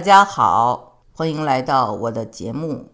大家好，欢迎来到我的节目。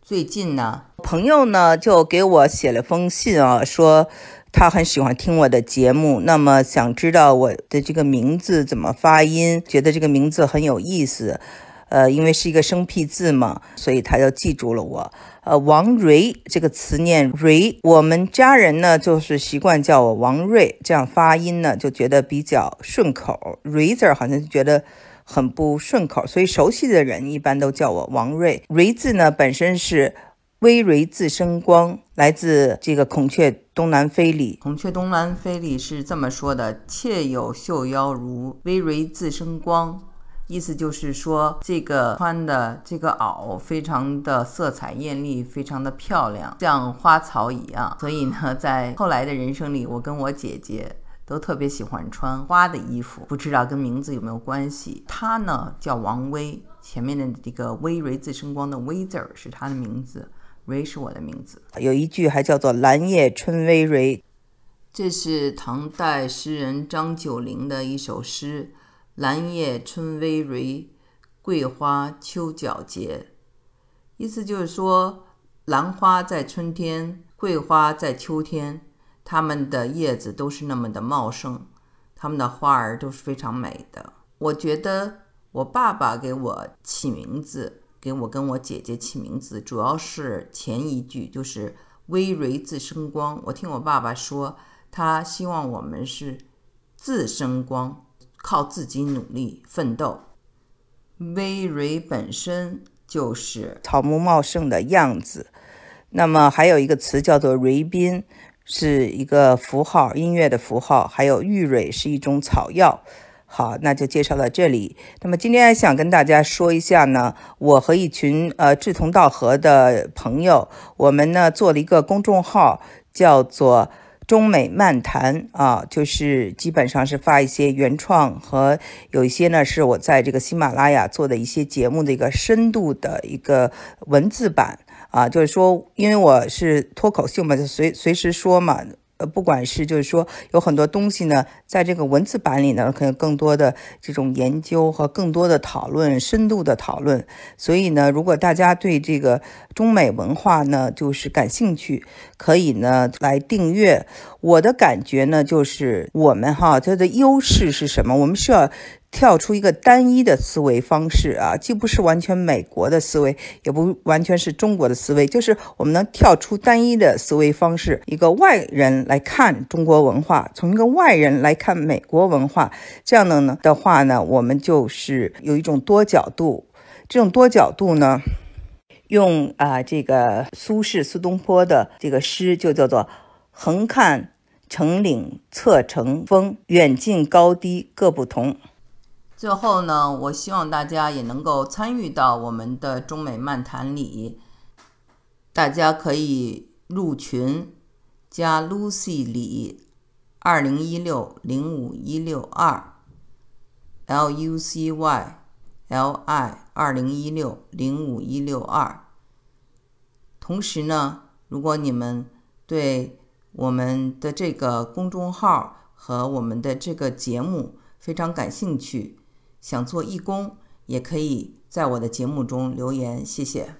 最近呢，朋友呢就给我写了封信啊，说他很喜欢听我的节目，那么想知道我的这个名字怎么发音，觉得这个名字很有意思。呃，因为是一个生僻字嘛，所以他就记住了我。呃，王瑞这个词念瑞，我们家人呢就是习惯叫我王瑞，这样发音呢就觉得比较顺口。瑞字好像就觉得很不顺口，所以熟悉的人一般都叫我王瑞。瑞字呢本身是微蕊自生光，来自这个《孔雀东南飞》里，《孔雀东南飞》里是这么说的：“妾有绣腰如微蕊自生光。”意思就是说，这个穿的这个袄非常的色彩艳丽，非常的漂亮，像花草一样。所以呢，在后来的人生里，我跟我姐姐都特别喜欢穿花的衣服。不知道跟名字有没有关系？她呢叫王薇，前面的这个“微蕊自生光”的“微”字儿是她的名字，“蕊”是我的名字。有一句还叫做“兰叶春葳蕤”，这是唐代诗人张九龄的一首诗。兰叶春葳蕤，桂花秋皎洁。意思就是说，兰花在春天，桂花在秋天，它们的叶子都是那么的茂盛，它们的花儿都是非常美的。我觉得我爸爸给我起名字，给我跟我姐姐起名字，主要是前一句就是“葳蕤自生光”。我听我爸爸说，他希望我们是自生光。靠自己努力奋斗。葳蕤本身就是草木茂盛的样子。那么还有一个词叫做蕤宾，是一个符号，音乐的符号。还有玉蕊是一种草药。好，那就介绍到这里。那么今天想跟大家说一下呢，我和一群呃志同道合的朋友，我们呢做了一个公众号，叫做。中美漫谈啊，就是基本上是发一些原创和有一些呢是我在这个喜马拉雅做的一些节目的一个深度的一个文字版啊，就是说，因为我是脱口秀嘛，就随随时说嘛。呃，不管是就是说有很多东西呢，在这个文字版里呢，可能更多的这种研究和更多的讨论，深度的讨论。所以呢，如果大家对这个中美文化呢，就是感兴趣，可以呢来订阅。我的感觉呢，就是我们哈，它的优势是什么？我们需要。跳出一个单一的思维方式啊，既不是完全美国的思维，也不完全是中国的思维，就是我们能跳出单一的思维方式，一个外人来看中国文化，从一个外人来看美国文化，这样的呢的话呢，我们就是有一种多角度。这种多角度呢，用啊这个苏轼苏东坡的这个诗就叫做“横看成岭侧成峰，远近高低各不同”。最后呢，我希望大家也能够参与到我们的中美漫谈里。大家可以入群，加 Lucy 李二零一六零五一六二，L U C Y L I 二零一六零五一六二。同时呢，如果你们对我们的这个公众号和我们的这个节目非常感兴趣，想做义工，也可以在我的节目中留言，谢谢。